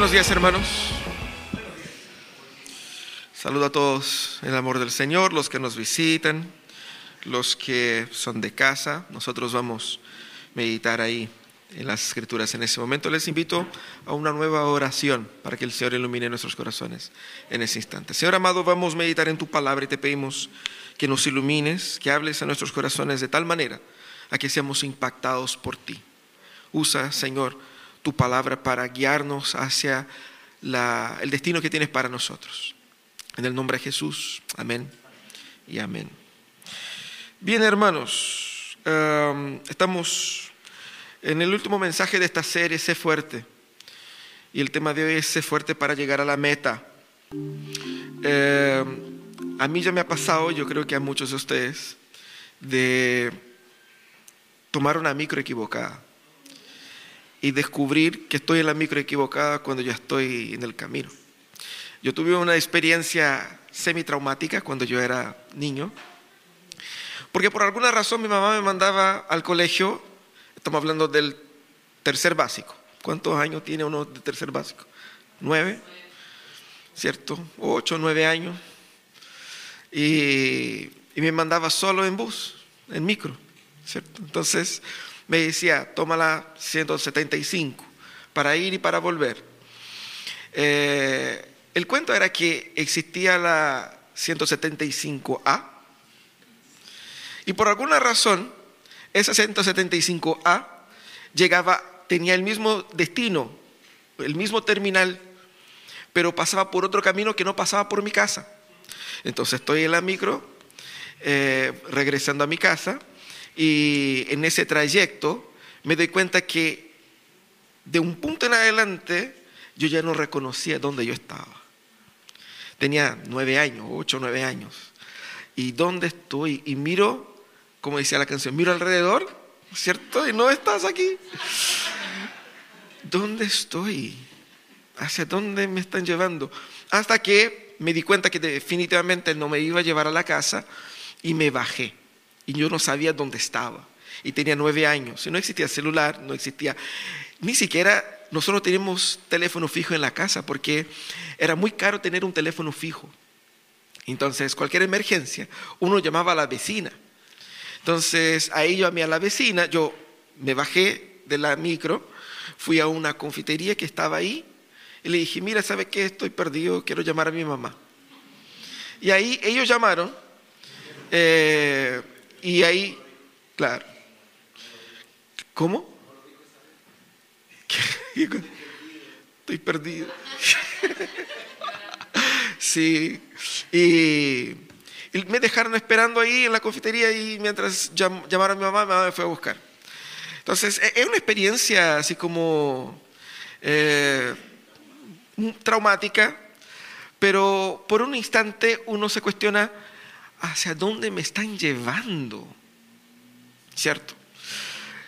Buenos días hermanos. Saludo a todos el amor del Señor, los que nos visitan, los que son de casa. Nosotros vamos a meditar ahí en las escrituras en ese momento. Les invito a una nueva oración para que el Señor ilumine nuestros corazones en ese instante. Señor amado, vamos a meditar en tu palabra y te pedimos que nos ilumines, que hables a nuestros corazones de tal manera a que seamos impactados por ti. Usa, Señor, tu palabra para guiarnos hacia el destino que tienes para nosotros. En el nombre de Jesús, amén y amén. Bien, hermanos, em, estamos en el último mensaje de esta serie, Sé fuerte. Y el tema de hoy es Sé fuerte para llegar a la meta. Em, a mí ya me ha pasado, yo creo que a muchos de ustedes, de tomar una micro equivocada y descubrir que estoy en la micro equivocada cuando ya estoy en el camino. Yo tuve una experiencia semi-traumática cuando yo era niño, porque por alguna razón mi mamá me mandaba al colegio, estamos hablando del tercer básico. ¿Cuántos años tiene uno de tercer básico? ¿Nueve? ¿Cierto? Ocho, nueve años. Y, me mandaba solo en bus, en micro, ¿cierto? Entonces, me decía, toma la 175 para ir y para volver. Eh, el cuento era que existía la 175A y por alguna razón esa 175A llegaba, tenía el mismo destino, el mismo terminal, pero pasaba por otro camino que no pasaba por mi casa. Entonces estoy en la micro, eh, regresando a mi casa, y en ese trayecto me doy cuenta que de un punto en adelante yo ya no reconocía dónde yo estaba. Tenía nueve años, ocho, nueve años. ¿Y dónde estoy? Y miro, como decía la canción, miro alrededor, ¿cierto? Y no estás aquí. ¿Dónde estoy? ¿Hacia dónde me están llevando? Hasta que me di cuenta que definitivamente no me iba a llevar a la casa y me bajé y yo no sabía dónde estaba. Y tenía nueve años. Y no existía celular, no existía, ni siquiera nosotros teníamos teléfono fijo en la casa porque era muy caro tener un teléfono fijo. Entonces, cualquier emergencia, uno llamaba a la vecina. Entonces, ahí yo llamé a la vecina, yo me bajé de la micro, fui a una confitería que estaba ahí y le dije, mira, ¿sabe qué? Estoy perdido, quiero llamar a mi mamá. Y ahí ellos llamaron. Eh, y ahí, claro. ¿Cómo? Estoy perdido. Sí. Y, me dejaron esperando ahí en la confitería y mientras llamaron a mi mamá, mi mamá me fue a buscar. Entonces, e, es una experiencia así como eh, traumática, pero por un instante uno se cuestiona, hacia dónde me están llevando. ¿Cierto?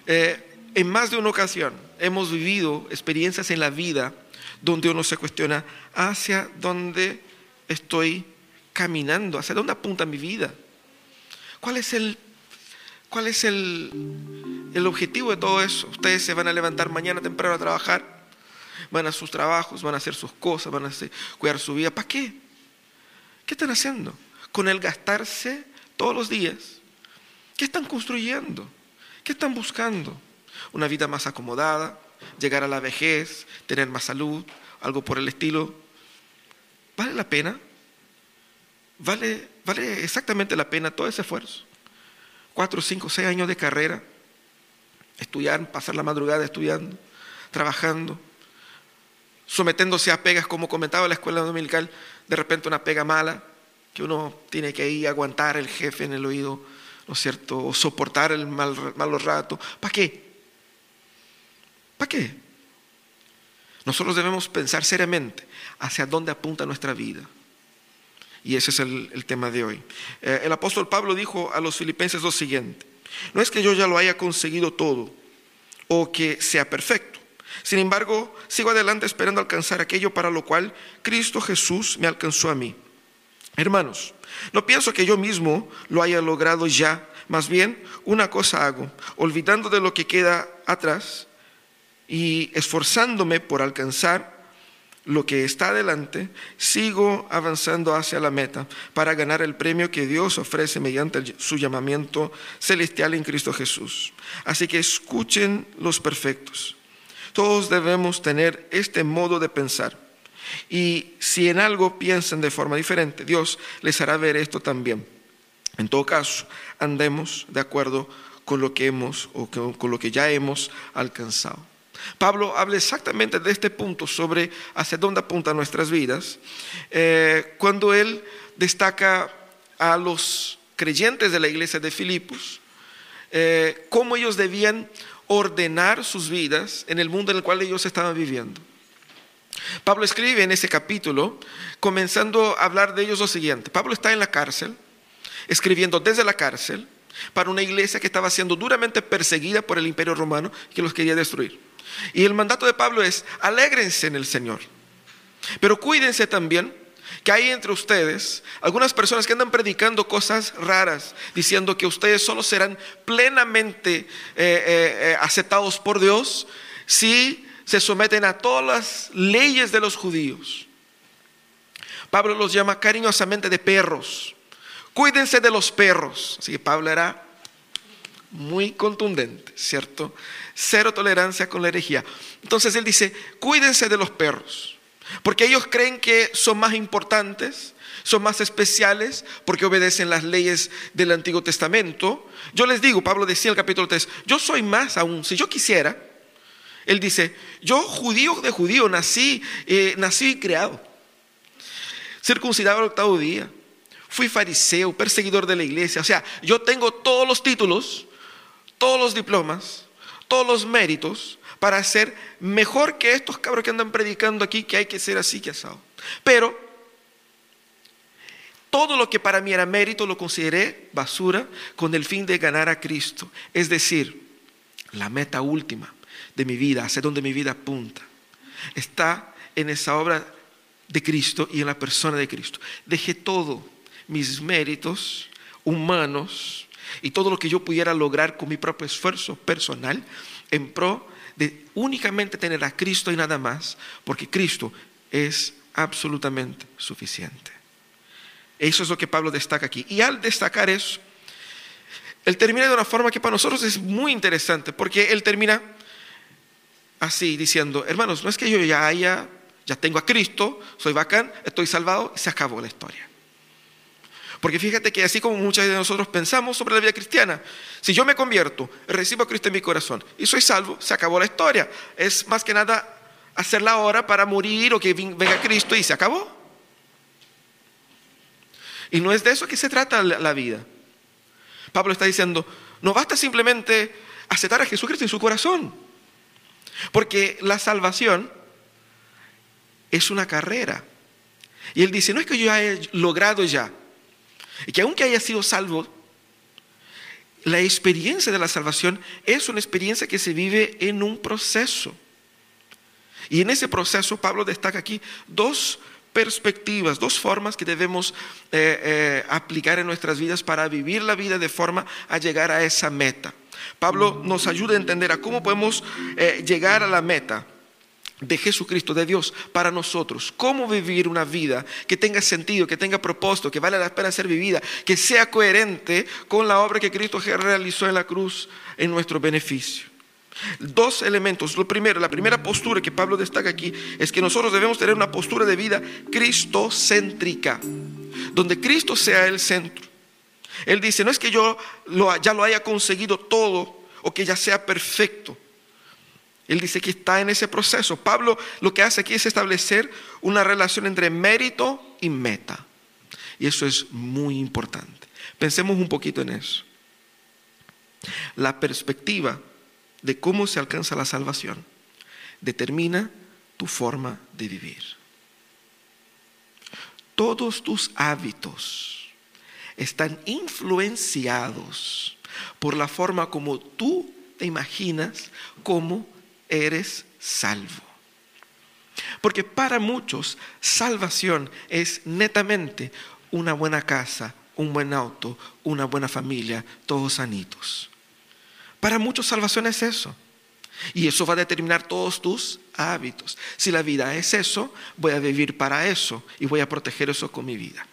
Eh, en más de una ocasión hemos vivido experiencias en la vida donde uno se cuestiona hacia dónde estoy caminando, hacia dónde apunta mi vida. ¿Cuál es el, cuál es el, el objetivo de todo eso? Ustedes se van a levantar mañana temprano a trabajar, van a sus trabajos, van a hacer sus cosas, van a cuidar su vida. ¿Para qué? ¿Qué están haciendo? Con el gastarse todos los días. ¿Qué están construyendo? ¿Qué están buscando? Una vida más acomodada, llegar a la vejez, tener más salud, algo por el estilo. ¿Vale la pena? ¿Vale, vale exactamente la pena todo ese esfuerzo? Cuatro, cinco, seis años de carrera, estudiar, pasar la madrugada estudiando, trabajando, sometiéndose a pegas, como comentaba la escuela dominical, de repente una pega mala, que uno tiene que ir a aguantar el jefe en el oído, ¿no es cierto? O soportar el mal, malos ratos. ¿Para qué? ¿Para qué? Nosotros debemos pensar seriamente hacia dónde apunta nuestra vida. Y ese es el, tema de hoy. Eh, el apóstol Pablo dijo a los filipenses lo siguiente, no es que yo ya lo haya conseguido todo o que sea perfecto. Sin embargo, sigo adelante esperando alcanzar aquello para lo cual Cristo Jesús me alcanzó a mí. Hermanos, no pienso que yo mismo lo haya logrado ya, más bien una cosa hago, olvidando de lo que queda atrás y esforzándome por alcanzar lo que está adelante, sigo avanzando hacia la meta para ganar el premio que Dios ofrece mediante su llamamiento celestial en Cristo Jesús. Así que escuchen los perfectos. Todos debemos tener este modo de pensar. Y si en algo piensan de forma diferente, Dios les hará ver esto también. En todo caso, andemos de acuerdo con lo que hemos o con lo que ya hemos alcanzado. Pablo habla exactamente de este punto sobre hacia dónde apuntan nuestras vidas, eh, cuando él destaca a los creyentes de la iglesia de Filipos, eh, cómo ellos debían ordenar sus vidas en el mundo en el cual ellos estaban viviendo. Pablo escribe en ese capítulo, comenzando a hablar de ellos lo siguiente. Pablo está en la cárcel, escribiendo desde la cárcel para una iglesia que estaba siendo duramente perseguida por el imperio romano que los quería destruir. Y el mandato de Pablo es, alégrense en el Señor, pero cuídense también que hay entre ustedes algunas personas que andan predicando cosas raras, diciendo que ustedes solo serán plenamente eh, eh, eh, aceptados por Dios si se someten a todas las leyes de los judíos. Pablo los llama cariñosamente de perros. Cuídense de los perros. Así que Pablo era muy contundente, ¿cierto? Cero tolerancia con la herejía. Entonces él dice, cuídense de los perros, porque ellos creen que son más importantes, son más especiales, porque obedecen las leyes del Antiguo Testamento. Yo les digo, Pablo decía en el capítulo 3, yo soy más aún, si yo quisiera, él dice, yo judío de judío, nací, eh, nací y creado, circuncidado al octavo día, fui fariseo, perseguidor de la iglesia, o sea, yo tengo todos los títulos, todos los diplomas, todos los méritos para ser mejor que estos cabros que andan predicando aquí que hay que ser así que asado. Pero todo lo que para mí era mérito lo consideré basura con el fin de ganar a Cristo. Es decir, la meta última de mi vida, hacia donde mi vida apunta, está en esa obra de Cristo y en la persona de Cristo. Dejé todo, mis méritos humanos, y todo lo que yo pudiera lograr con mi propio esfuerzo personal en pro de únicamente tener a Cristo y nada más, porque Cristo es absolutamente suficiente. Eso es lo que Pablo destaca aquí. Y al destacar eso, él termina de una forma que para nosotros es muy interesante, porque él termina así diciendo, hermanos, no es que yo ya haya, ya tengo a Cristo, soy bacán, estoy salvado, se acabó la historia. Porque fíjate que así como muchos de nosotros pensamos sobre la vida cristiana, si yo me convierto, recibo a Cristo en mi corazón y soy salvo, se acabó la historia. Es más que nada hacer la hora para morir o que venga Cristo y se acabó. Y no es de eso que se trata la vida. Pablo está diciendo, no basta simplemente aceptar a Jesucristo en su corazón, porque la salvación es una carrera. Y él dice, no es que yo haya logrado ya, y que aunque haya sido salvo, la experiencia de la salvación es una experiencia que se vive en un proceso. Y en ese proceso Pablo destaca aquí dos perspectivas, dos formas que debemos eh, eh, aplicar en nuestras vidas para vivir la vida de forma a llegar a esa meta. Pablo nos ayuda a entender a cómo podemos eh, llegar a la meta de Jesucristo, de Dios, para nosotros. Cómo vivir una vida que tenga sentido, que tenga propósito, que vale la pena ser vivida, que sea coherente con la obra que Cristo realizó en la cruz en nuestro beneficio. Dos elementos. Lo primero, la primera postura que Pablo destaca aquí es que nosotros debemos tener una postura de vida cristocéntrica, donde Cristo sea el centro. Él dice, no es que yo ya lo haya conseguido todo o que ya sea perfecto. Él dice que está en ese proceso. Pablo lo que hace aquí es establecer una relación entre mérito y meta. Y eso es muy importante. Pensemos un poquito en eso. La perspectiva de cómo se alcanza la salvación determina tu forma de vivir. Todos tus hábitos están influenciados por la forma como tú te imaginas cómo eres salvo. Porque para muchos salvación es netamente una buena casa, un buen auto, una buena familia, todos sanitos. Para muchos salvación es eso. Y eso va a determinar todos tus hábitos. Si la vida es eso, voy a vivir para eso y voy a proteger eso con mi vida.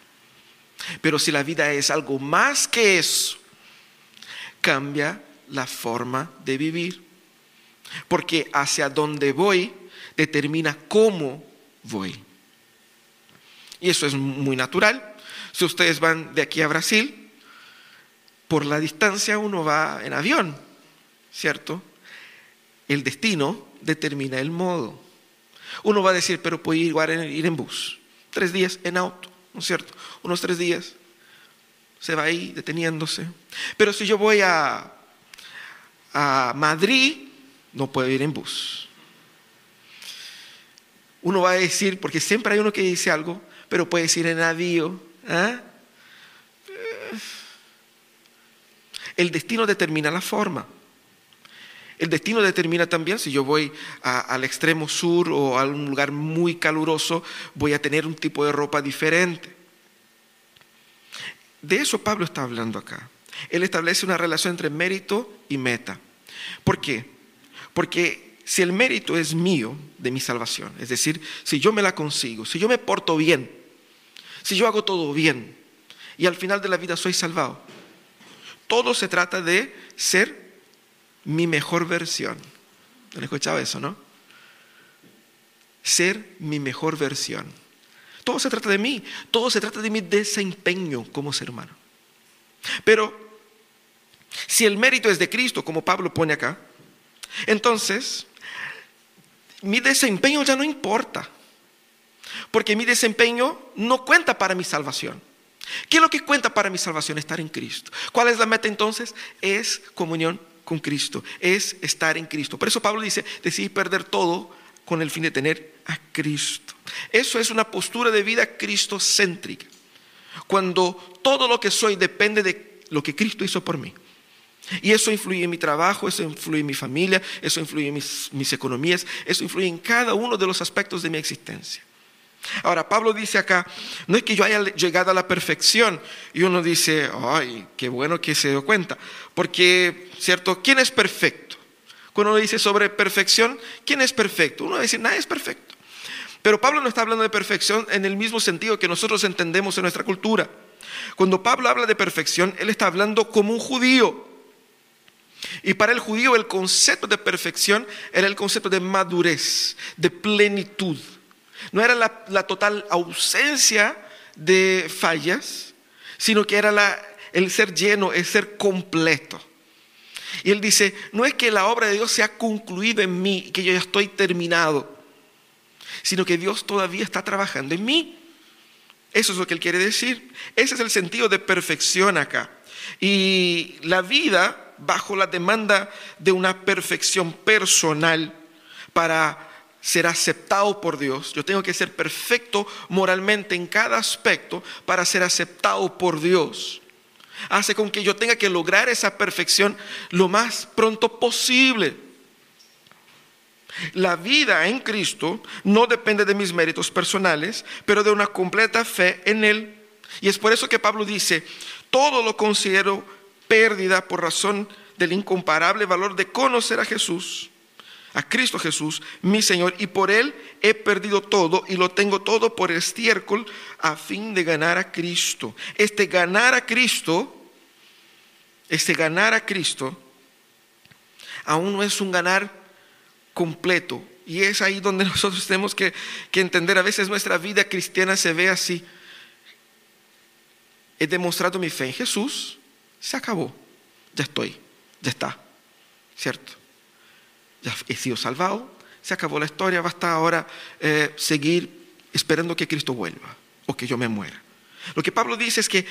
Pero si la vida es algo más que eso, cambia la forma de vivir. Porque hacia dónde voy determina cómo voy. Y eso es muy natural. Si ustedes van de aquí a Brasil, por la distancia uno va en avión, ¿cierto? El destino determina el modo. Uno va a decir, pero puedo ir en bus, tres días en auto, ¿no es cierto? Unos tres días, se va ahí deteniéndose. Pero si yo voy a, a Madrid, no puedo ir en bus. Uno va a decir, porque siempre hay uno que dice algo, pero puede ir en avión. ¿ah? El destino determina la forma. El destino determina también si yo voy al extremo sur o a un lugar muy caluroso, voy a tener un tipo de ropa diferente. De eso Pablo está hablando acá. Él establece una relación entre mérito y meta. ¿Por qué? Porque si el mérito es mío de mi salvación, es decir, si yo me la consigo, si yo me porto bien, si yo hago todo bien y al final de la vida soy salvado, todo se trata de ser mi mejor versión. ¿Han escuchado eso, no? Ser mi mejor versión. Todo se trata de mí, todo se trata de mi desempeño como ser humano. Pero si el mérito es de Cristo, como Pablo pone acá, entonces mi desempeño ya no importa, porque mi desempeño no cuenta para mi salvación. ¿Qué es lo que cuenta para mi salvación? Estar en Cristo. ¿Cuál es la meta entonces? Es comunión con Cristo, es estar en Cristo. Por eso Pablo dice, decidí perder todo con el fin de tener a Cristo. Eso es una postura de vida cristocéntrica. Cuando todo lo que soy depende de lo que Cristo hizo por mí. Y eso influye en mi trabajo, eso influye en mi familia, eso influye en mis, mis economías, eso influye en cada uno de los aspectos de mi existencia. Ahora, Pablo dice acá, no es que yo haya llegado a la perfección y uno dice, ay, qué bueno que se dio cuenta, porque, ¿cierto? ¿Quién es perfecto? Cuando uno dice sobre perfección, ¿quién es perfecto? Uno dice, nadie es perfecto. Pero Pablo no está hablando de perfección en el mismo sentido que nosotros entendemos en nuestra cultura. Cuando Pablo habla de perfección, él está hablando como un judío. Y para el judío el concepto de perfección era el concepto de madurez, de plenitud. No era la, total ausencia de fallas, sino que era el ser lleno, el ser completo. Y él dice, no es que la obra de Dios se ha concluido en mí, que yo ya estoy terminado, sino que Dios todavía está trabajando en mí. Eso es lo que él quiere decir. Ese es el sentido de perfección acá. Y la vida bajo la demanda de una perfección personal para ser aceptado por Dios. Yo tengo que ser perfecto moralmente en cada aspecto para ser aceptado por Dios. Hace con que yo tenga que lograr esa perfección lo más pronto posible. La vida en Cristo no depende de mis méritos personales, pero de una completa fe en Él. Y es por eso que Pablo dice, todo lo considero pérdida por razón del incomparable valor de conocer a Jesús a Cristo Jesús, mi Señor, y por Él he perdido todo y lo tengo todo por estiércol a fin de ganar a Cristo. Este ganar a Cristo, este ganar a Cristo, aún no es un ganar completo. Y es ahí donde nosotros tenemos que, que entender, a veces nuestra vida cristiana se ve así. He demostrado mi fe en Jesús, se acabó, ya estoy, ya está, ¿cierto? Ya he sido salvado, se acabó la historia, basta ahora eh, seguir esperando que Cristo vuelva o que yo me muera. Lo que Pablo dice es que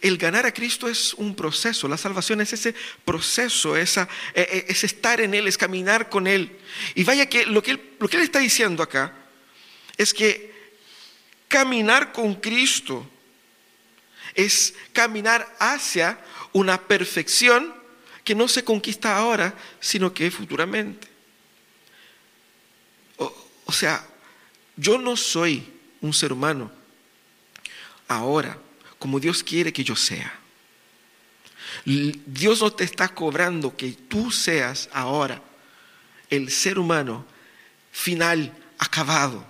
el ganar a Cristo es un proceso, la salvación es ese proceso, esa, e, e, es estar en Él, es caminar con Él. Y vaya que lo que, lo que Él está diciendo acá es que caminar con Cristo es caminar hacia una perfección que no se conquista ahora, sino que futuramente. O, sea, yo no soy un ser humano ahora como Dios quiere que yo sea. Dios no te está cobrando que tú seas ahora el ser humano final, acabado.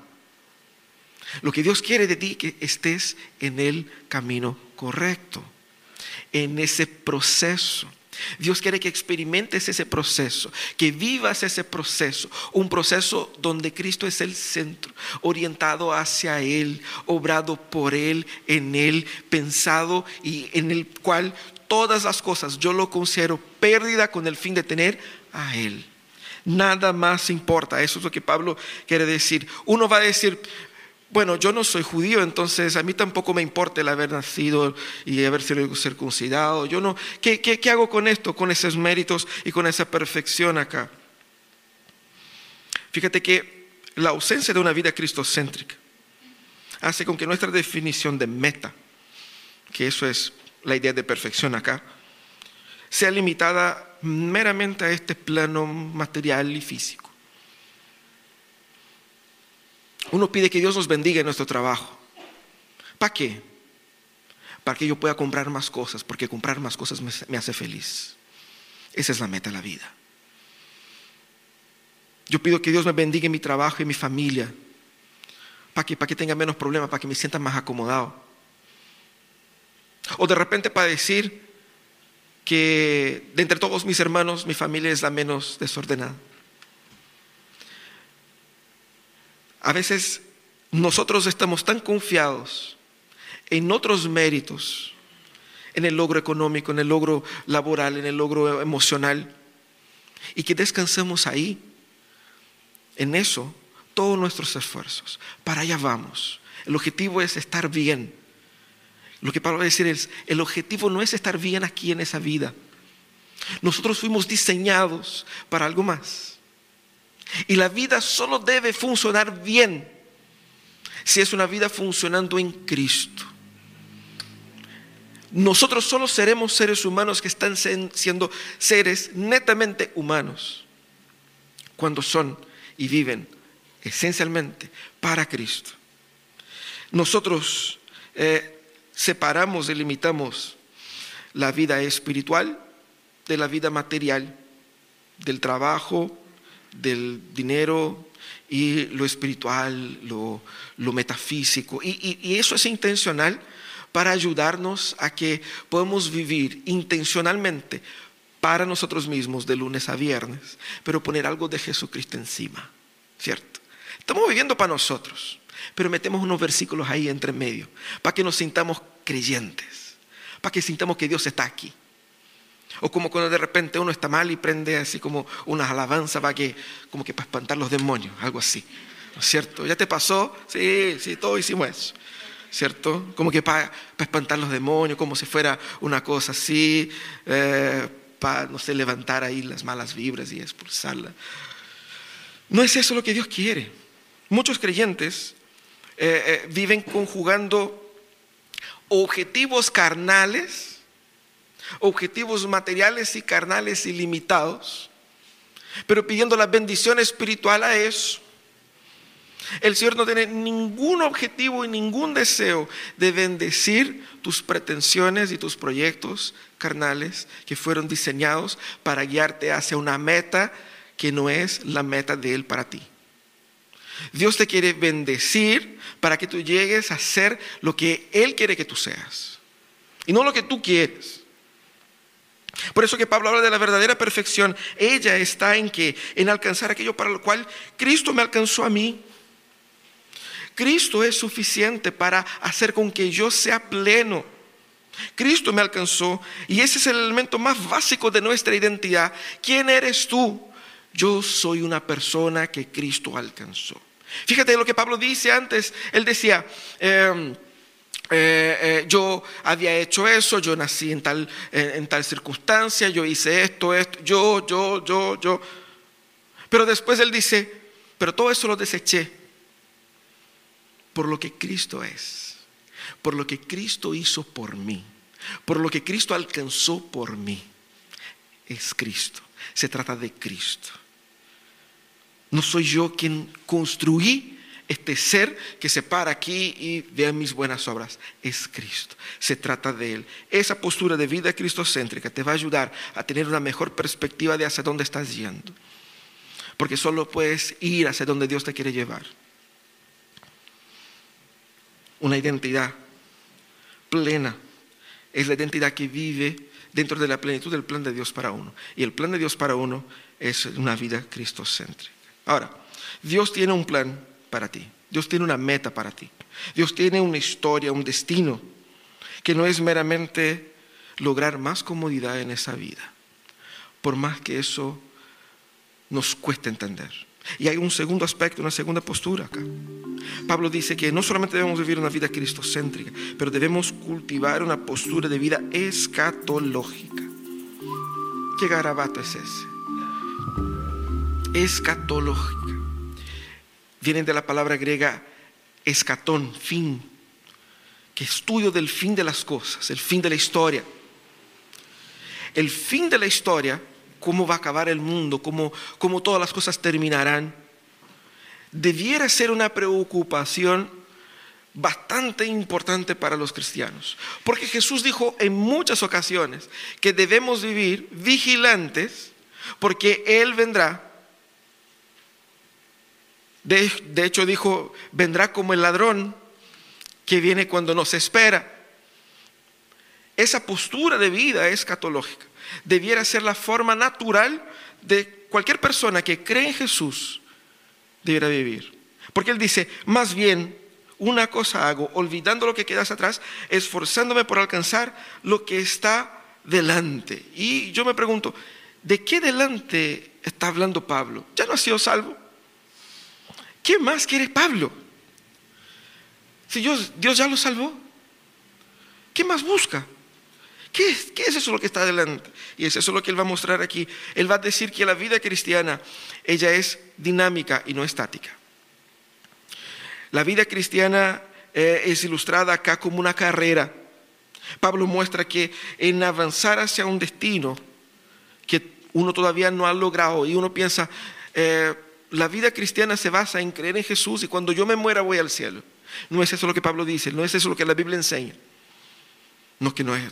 Lo que Dios quiere de ti es que estés en el camino correcto, en ese proceso. Dios quiere que experimentes ese proceso, que vivas ese proceso, un proceso donde Cristo es el centro, orientado hacia Él, obrado por Él, en Él, pensado y en el cual todas las cosas yo lo considero pérdida con el fin de tener a Él. Nada más importa, eso es lo que Pablo quiere decir. Uno va a decir, bueno, yo no soy judío, entonces a mí tampoco me importa el haber nacido y haber sido circuncidado. Yo no, ¿qué, qué hago con esto, con esos méritos y con esa perfección acá? Fíjate que la ausencia de una vida cristocéntrica hace con que nuestra definición de meta, que eso es la idea de perfección acá, sea limitada meramente a este plano material y físico. Uno pide que Dios nos bendiga en nuestro trabajo. ¿Para qué? Para que yo pueda comprar más cosas, porque comprar más cosas me, hace feliz. Esa es la meta de la vida. Yo pido que Dios me bendiga en mi trabajo y mi familia. Para que, para que tenga menos problemas, para que me sienta más acomodado. O de repente para decir que de entre todos mis hermanos, mi familia es la menos desordenada. A veces nosotros estamos tan confiados en otros méritos, en el logro económico, en el logro laboral, en el logro emocional, y que descansemos ahí, en eso, todos nuestros esfuerzos. Para allá vamos. El objetivo es estar bien. Lo que Pablo va a decir es, el objetivo no es estar bien aquí en esa vida. Nosotros fuimos diseñados para algo más. Y la vida solo debe funcionar bien si es una vida funcionando en Cristo. Nosotros solo seremos seres humanos que están siendo seres netamente humanos cuando son y viven esencialmente para Cristo. Nosotros eh, separamos, delimitamos la vida espiritual de la vida material, del trabajo, del dinero y lo espiritual, lo, metafísico. Y, eso es intencional para ayudarnos a que podamos vivir intencionalmente para nosotros mismos de lunes a viernes, pero poner algo de Jesucristo encima, ¿cierto? Estamos viviendo para nosotros, pero metemos unos versículos ahí entre medio, para que nos sintamos creyentes, para que sintamos que Dios está aquí. O como cuando de repente uno está mal y prende así como unas alabanzas para que, como que para espantar los demonios, algo así. ¿No es cierto? ¿Ya te pasó? Sí, sí, todos hicimos eso. ¿Cierto? Como que para, espantar los demonios, como si fuera una cosa así, eh, para, no sé, levantar ahí las malas vibras y expulsarlas. No es eso lo que Dios quiere. Muchos creyentes eh, eh, viven conjugando objetivos carnales objetivos materiales y carnales ilimitados, pero pidiendo la bendición espiritual a eso. El Señor no tiene ningún objetivo y ningún deseo de bendecir tus pretensiones y tus proyectos carnales que fueron diseñados para guiarte hacia una meta que no es la meta de Él para ti. Dios te quiere bendecir para que tú llegues a ser lo que Él quiere que tú seas y no lo que tú quieres. Por eso que Pablo habla de la verdadera perfección. Ella está en que en alcanzar aquello para lo cual Cristo me alcanzó a mí. Cristo es suficiente para hacer con que yo sea pleno. Cristo me alcanzó y ese es el elemento más básico de nuestra identidad. ¿Quién eres tú? Yo soy una persona que Cristo alcanzó. Fíjate lo que Pablo dice antes. Él decía, em, eh, eh, yo había hecho eso, yo nací en tal, en tal circunstancia, yo hice esto, esto, yo, yo, yo, yo. Pero después él dice, pero todo eso lo deseché por lo que Cristo es, por lo que Cristo hizo por mí, por lo que Cristo alcanzó por mí. Es Cristo, se trata de Cristo. No soy yo quien construí este ser que se para aquí y vea mis buenas obras es Cristo. Se trata de Él. Esa postura de vida cristocéntrica te va a ayudar a tener una mejor perspectiva de hacia dónde estás yendo. porque solo puedes ir hacia donde Dios te quiere llevar. Una identidad plena es la identidad que vive dentro de la plenitud del plan de Dios para uno. Y el plan de Dios para uno es una vida cristocéntrica. Ahora, Dios tiene un plan para ti. Dios tiene una meta para ti. Dios tiene una historia, un destino, que no es meramente lograr más comodidad en esa vida, por más que eso nos cueste entender. Y hay un segundo aspecto, una segunda postura acá. Pablo dice que no solamente debemos vivir una vida cristocéntrica, pero debemos cultivar una postura de vida escatológica. ¿Qué garabato es ese? Escatológica. Viene de la palabra griega escatón, fin, que estudio del fin de las cosas, el fin de la historia. El fin de la historia cómo va a acabar el mundo, cómo, cómo todas las cosas terminarán, debiera ser una preocupación bastante importante para los cristianos. Porque Jesús dijo en muchas ocasiones que debemos vivir vigilantes porque Él vendrá. De, hecho dijo, vendrá como el ladrón que viene cuando no se espera. Esa postura de vida es catológica debiera ser la forma natural de cualquier persona que cree en Jesús debiera vivir. Porque Él dice, más bien, una cosa hago, olvidando lo que quedas atrás, esforzándome por alcanzar lo que está delante. Y yo me pregunto, ¿de qué delante está hablando Pablo? ¿Ya no ha sido salvo? ¿Qué más quiere Pablo? Si Dios, ya lo salvó, ¿qué más busca? ¿Qué es, eso lo que está adelante? Y es eso lo que él va a mostrar aquí. Él va a decir que la vida cristiana, ella es dinámica y no estática. La vida cristiana eh, es ilustrada acá como una carrera. Pablo muestra que en avanzar hacia un destino que uno todavía no ha logrado y uno piensa, eh, la vida cristiana se basa en creer en Jesús y cuando yo me muera voy al cielo. No es eso lo que Pablo dice, no es eso lo que la Biblia enseña. No que no es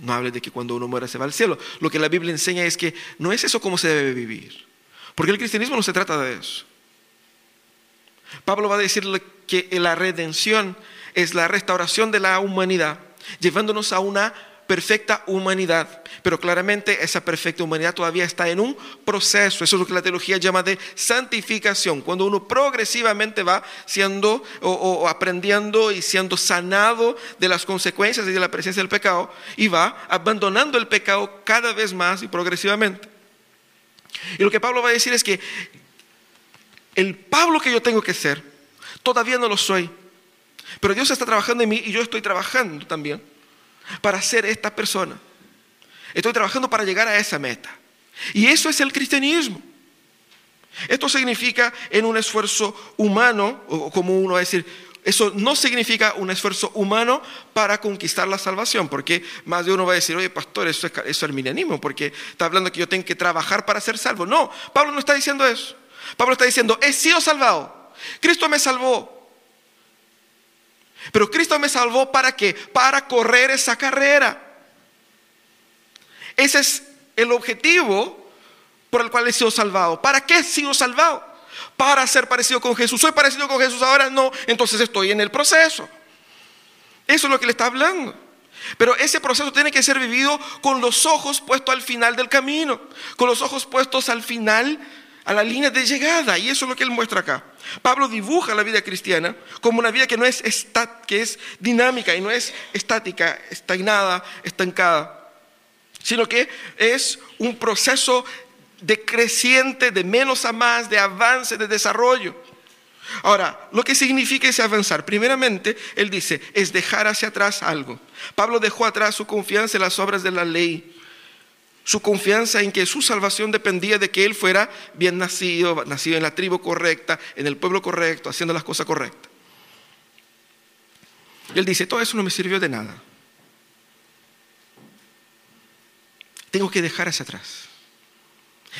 no hable de que cuando uno muera se va al cielo. Lo que la Biblia enseña es que no es eso como se debe vivir. Porque el cristianismo no se trata de eso. Pablo va a decirle que la redención es la restauración de la humanidad, llevándonos a una perfecta humanidad, pero claramente esa perfecta humanidad todavía está en un proceso, eso es lo que la teología llama de santificación, cuando uno progresivamente va siendo o, aprendiendo y siendo sanado de las consecuencias y de la presencia del pecado y va abandonando el pecado cada vez más y progresivamente. Y lo que Pablo va a decir es que el Pablo que yo tengo que ser, todavía no lo soy, pero Dios está trabajando en mí y yo estoy trabajando también para ser esta persona. Estoy trabajando para llegar a esa meta. Y eso es el cristianismo. Esto significa en un esfuerzo humano, o como uno va a decir, eso no significa un esfuerzo humano para conquistar la salvación, porque más de uno va a decir, oye, pastor, eso es, eso es porque está hablando que yo tengo que trabajar para ser salvo. No, Pablo no está diciendo eso. Pablo está diciendo, he sido salvado. Cristo me salvó. Pero Cristo me salvó para qué? Para correr esa carrera. Ese es el objetivo por el cual he sido salvado. ¿Para qué he sido salvado? Para ser parecido con Jesús. ¿Soy parecido con Jesús ahora? No, entonces estoy en el proceso. Eso es lo que le está hablando. Pero ese proceso tiene que ser vivido con los ojos puestos al final del camino, con los ojos puestos al final a la línea de llegada. Y eso es lo que él muestra acá. Pablo dibuja la vida cristiana como una vida que no es, que es dinámica y no es estática, estagnada, estancada, sino que es un proceso decreciente, de menos a más, de avance, de desarrollo. Ahora, lo que significa ese avanzar, primeramente, él dice, es dejar hacia atrás algo. Pablo dejó atrás su confianza en las obras de la ley su confianza en que su salvación dependía de que él fuera bien nacido, nacido en la tribu correcta, en el pueblo correcto, haciendo las cosas correctas. él dice, todo eso no me sirvió de nada. Tengo que dejar hacia atrás.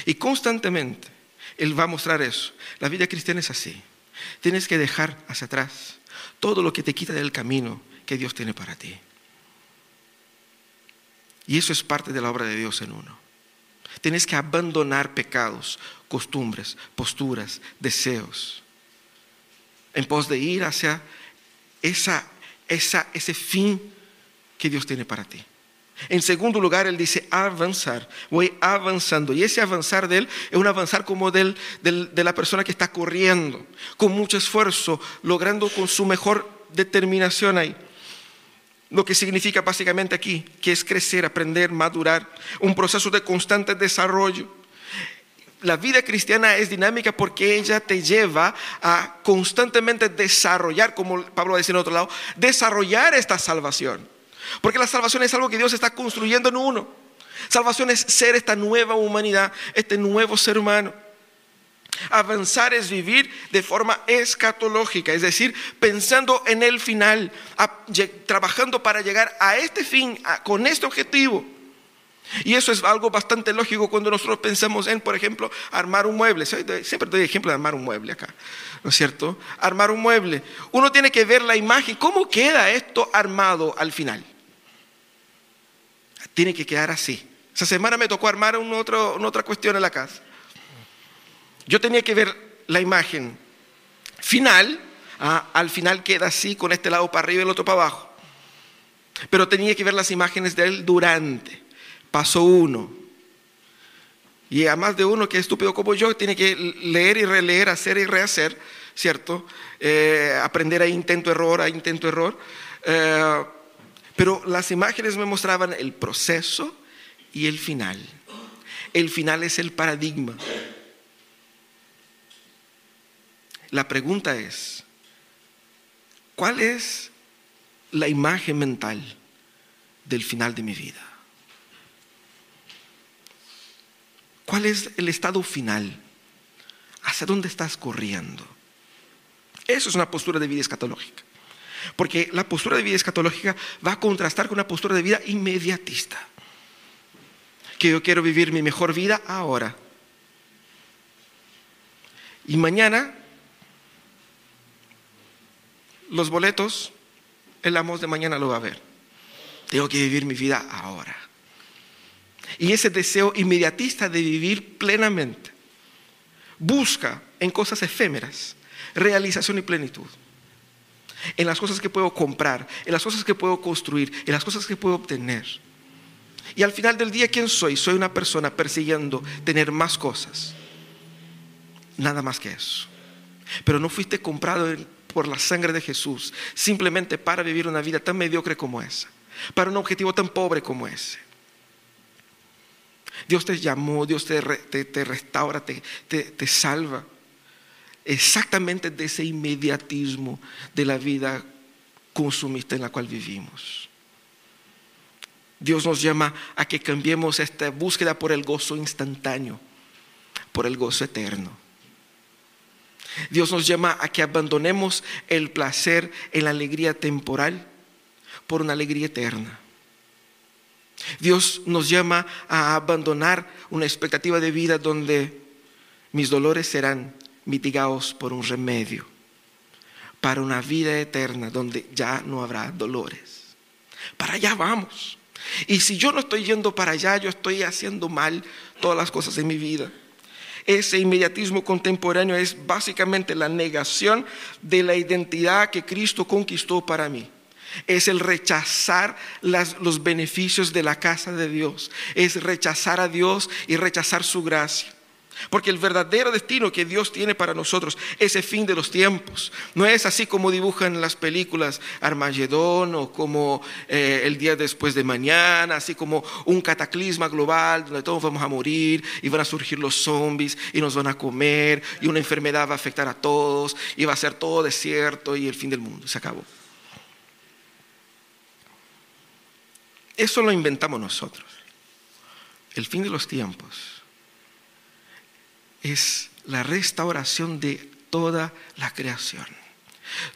Y constantemente él va a mostrar eso. La vida cristiana es así. Tienes que dejar hacia atrás todo lo que te quita del camino que Dios tiene para ti. Y eso es parte de la obra de Dios en uno. Tienes que abandonar pecados, costumbres, posturas, deseos, en pos de ir hacia esa, esa, ese fin que Dios tiene para ti. En segundo lugar, él dice avanzar. Voy avanzando. Y ese avanzar de él es un avanzar como del, de la persona que está corriendo, con mucho esfuerzo, logrando con su mejor determinación ahí. Lo que significa básicamente aquí, que es crecer, aprender, madurar, un proceso de constante desarrollo. La vida cristiana es dinámica porque ella te lleva a constantemente desarrollar, como Pablo dice en otro lado, desarrollar esta salvación. Porque la salvación es algo que Dios está construyendo en uno. Salvación es ser esta nueva humanidad, este nuevo ser humano. Avanzar es vivir de forma escatológica, es decir, pensando en el final, trabajando para llegar a este fin, con este objetivo. Y eso es algo bastante lógico cuando nosotros pensamos en, por ejemplo, armar un mueble. Siempre doy ejemplo de armar un mueble acá, ¿no es cierto? Armar un mueble. Uno tiene que ver la imagen, cómo queda esto armado al final tiene que quedar así. Esa semana me tocó armar una otra cuestión en la casa. Yo tenía que ver la imagen final, ah, al final queda así, con este lado para arriba y el otro para abajo. Pero tenía que ver las imágenes de él durante. Paso uno. Y a más de uno que es estúpido como yo, tiene que leer y releer, hacer y rehacer, ¿cierto? Eh, aprender a intento-error, a intento-error. Eh, pero las imágenes me mostraban el proceso y el final. El final es el paradigma. La pregunta es, ¿cuál es la imagen mental del final de mi vida? ¿Cuál es el estado final? ¿Hacia dónde estás corriendo? Eso es una postura de vida escatológica. Porque la postura de vida escatológica va a contrastar con una postura de vida inmediatista. Que yo quiero vivir mi mejor vida ahora. Y mañana los boletos, el amos de mañana lo va a ver. Tengo que vivir mi vida ahora. Y ese deseo inmediatista de vivir plenamente busca en cosas efémeras realización y plenitud en las cosas que puedo comprar, en las cosas que puedo construir, en las cosas que puedo obtener. Y al final del día, ¿quién soy? Soy una persona persiguiendo tener más cosas. Nada más que eso. Pero no fuiste comprado por la sangre de Jesús simplemente para vivir una vida tan mediocre como esa, para un objetivo tan pobre como ese. Dios te llamó, Dios te, restaura, te salva exactamente de ese inmediatismo de la vida consumista en la cual vivimos. Dios nos llama a que cambiemos esta búsqueda por el gozo instantáneo, por el gozo eterno. Dios nos llama a que abandonemos el placer en la alegría temporal por una alegría eterna. Dios nos llama a abandonar una expectativa de vida donde mis dolores serán mitigados por un remedio para una vida eterna donde ya no habrá dolores. Para allá vamos. Y si yo no estoy yendo para allá, yo estoy haciendo mal todas las cosas de mi vida. Ese inmediatismo contemporáneo es básicamente la negación de la identidad que Cristo conquistó para mí. Es el rechazar los beneficios de la casa de Dios. Es rechazar a Dios y rechazar su gracia. Porque el verdadero destino que Dios tiene para nosotros, ese fin de los tiempos, no es así como dibujan las películas Armagedón o como eh, el día después de mañana, así como un cataclisma global donde todos vamos a morir y van a surgir los zombies y nos van a comer y una enfermedad va a afectar a todos y va a ser todo desierto y el fin del mundo. Se acabó. Eso lo inventamos nosotros. El fin de los tiempos es la restauración de toda la creación,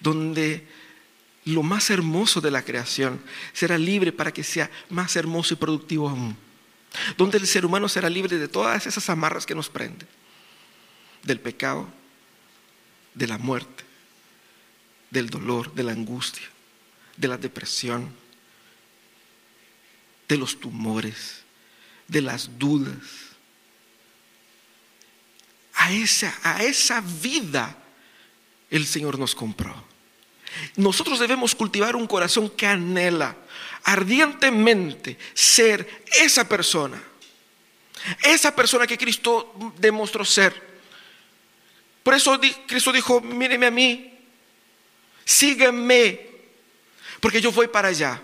donde lo más hermoso de la creación será libre para que sea más hermoso y productivo aún, donde el ser humano será libre de todas esas amarras que nos prenden, del pecado, de la muerte, del dolor, de la angustia, de la depresión, de los tumores, de las dudas, A esa, a esa vida el Señor nos compró. Nosotros debemos cultivar un corazón que anhela ardientemente ser esa persona. Esa persona que Cristo demostró ser. Por eso Cristo dijo, míreme a mí, sígueme, porque yo voy para allá.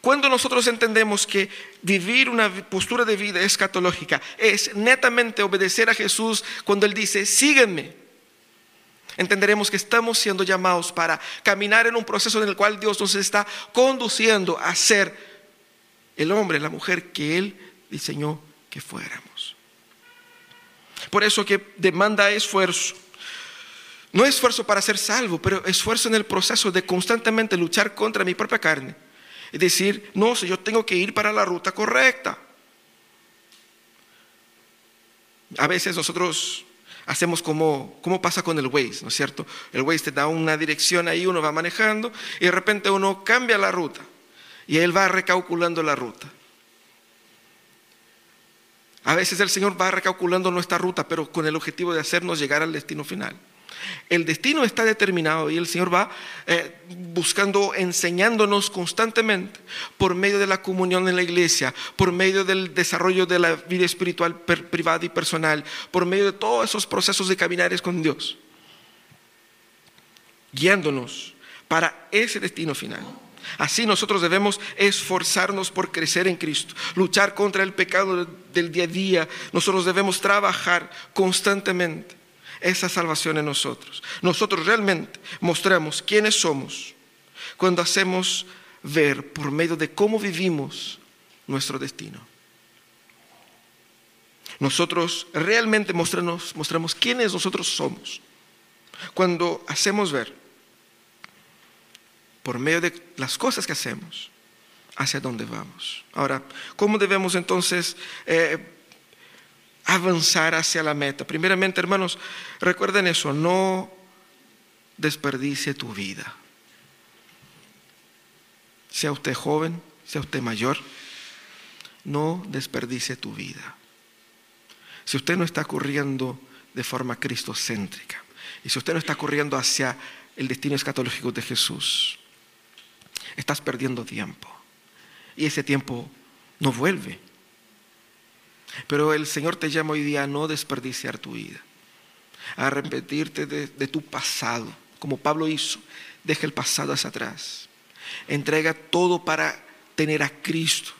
Cuando nosotros entendemos que vivir una postura de vida escatológica es netamente obedecer a Jesús cuando Él dice, sígueme, entenderemos que estamos siendo llamados para caminar en un proceso en el cual Dios nos está conduciendo a ser el hombre, la mujer que Él diseñó que fuéramos. Por eso que demanda esfuerzo. No esfuerzo para ser salvo, pero esfuerzo en el proceso de constantemente luchar contra mi propia carne. Y decir, no, si yo tengo que ir para la ruta correcta. A veces nosotros hacemos como, ¿cómo pasa con el Waze? ¿No es cierto? El Waze te da una dirección ahí, uno va manejando y de repente uno cambia la ruta y él va recalculando la ruta. A veces el Señor va recalculando nuestra ruta, pero con el objetivo de hacernos llegar al destino final. El destino está determinado y el Señor va eh, buscando, enseñándonos constantemente por medio de la comunión en la iglesia, por medio del desarrollo de la vida espiritual privada y personal, por medio de todos esos procesos de caminares con Dios, guiándonos para ese destino final. Así nosotros debemos esforzarnos por crecer en Cristo, luchar contra el pecado del día a día. Nosotros debemos trabajar constantemente esa salvación en nosotros. Nosotros realmente mostramos quiénes somos cuando hacemos ver por medio de cómo vivimos nuestro destino. Nosotros realmente mostramos, mostramos quiénes nosotros somos cuando hacemos ver por medio de las cosas que hacemos hacia dónde vamos. Ahora, ¿cómo debemos entonces eh, avanzar hacia la meta. Primeramente, hermanos, recuerden eso, no desperdicie tu vida. Sea usted joven, sea usted mayor, no desperdicie tu vida. Si usted no está corriendo de forma cristocéntrica y si usted no está corriendo hacia el destino escatológico de Jesús, estás perdiendo tiempo. Y ese tiempo no vuelve. Pero el Señor te llama hoy día a no desperdiciar tu vida, a arrepentirte de, tu pasado, como Pablo hizo. Deja el pasado hacia atrás. Entrega todo para tener a Cristo.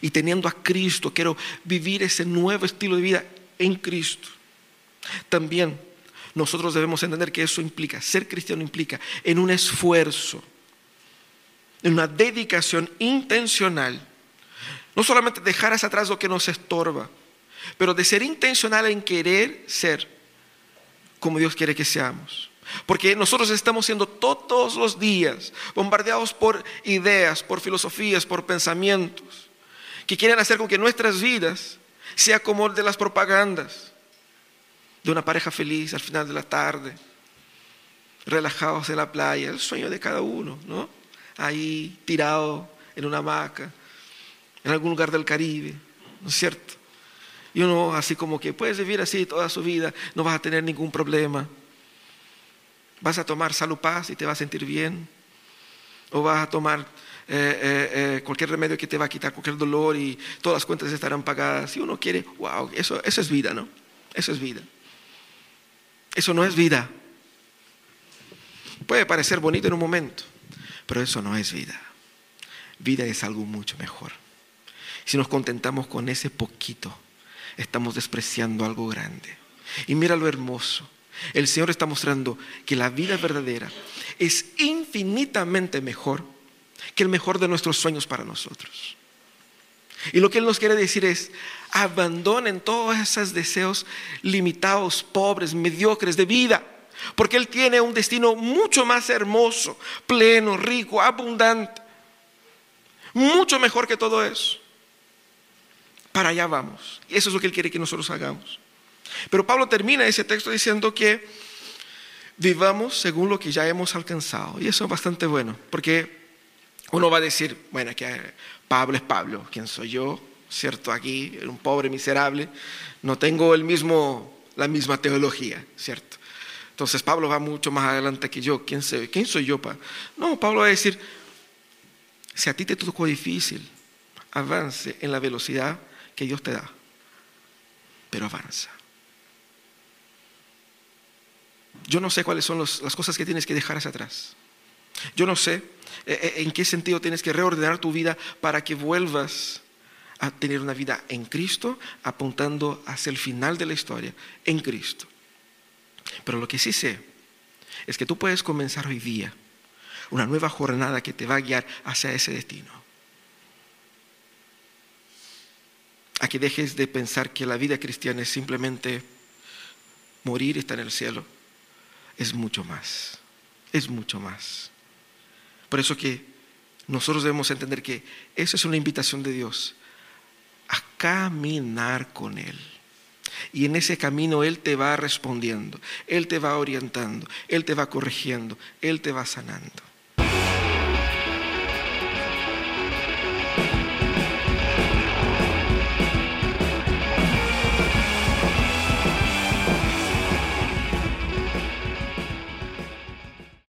Y teniendo a Cristo, quiero vivir ese nuevo estilo de vida en Cristo. También nosotros debemos entender que eso implica, ser cristiano implica en un esfuerzo, en una dedicación intencional no solamente dejar hacia atrás lo que nos estorba, pero de ser intencional en querer ser como Dios quiere que seamos. Porque nosotros estamos siendo todos los días bombardeados por ideas, por filosofías, por pensamientos que quieren hacer con que nuestras vidas sea como de las propagandas de una pareja feliz al final de la tarde, relajados en la playa, el sueño de cada uno, ¿no? Ahí tirado en una hamaca, en algún lugar del Caribe, ¿no es cierto? Y uno así como que puedes vivir así toda su vida, no vas a tener ningún problema. Vas a tomar salud paz y te vas a sentir bien. O vas a tomar eh, eh, eh, cualquier remedio que te va a quitar cualquier dolor y todas las cuentas estarán pagadas. Si uno quiere, wow, eso, eso es vida, ¿no? Eso es vida. Eso no es vida. Puede parecer bonito en un momento, pero eso no es vida. Vida es algo mucho mejor. Si nos contentamos con ese poquito, estamos despreciando algo grande. Y mira lo hermoso. El Señor está mostrando que la vida verdadera es infinitamente mejor que el mejor de nuestros sueños para nosotros. Y lo que Él nos quiere decir es, abandonen todos esos deseos limitados, pobres, mediocres de vida, porque Él tiene un destino mucho más hermoso, pleno, rico, abundante, mucho mejor que todo eso para allá vamos. Y eso es lo que Él quiere que nosotros hagamos. Pero Pablo termina ese texto diciendo que vivamos según lo que ya hemos alcanzado. Y eso es bastante bueno, porque uno va a decir, bueno, que Pablo es Pablo, ¿quién soy yo? ¿Cierto? Aquí, un pobre miserable, no tengo el mismo, la misma teología, ¿cierto? Entonces Pablo va mucho más adelante que yo. ¿Quién, soy? ¿Quién soy yo? para? No, Pablo va a decir, si a ti te tocó difícil, avance en la velocidad que Dios te da, pero avanza. Yo no sé cuáles son las cosas que tienes que dejar hacia atrás. Yo no sé eh, eh, en qué sentido tienes que reordenar tu vida para que vuelvas a tener una vida en Cristo, apuntando hacia el final de la historia, en Cristo. Pero lo que sí sé es que tú puedes comenzar hoy día una nueva jornada que te va a guiar hacia ese destino. A que dejes de pensar que la vida cristiana es simplemente morir y estar en el cielo. Es mucho más, es mucho más. Por eso que nosotros debemos entender que esa es una invitación de Dios a caminar con Él. Y en ese camino Él te va respondiendo, Él te va orientando, Él te va corrigiendo, Él te va sanando.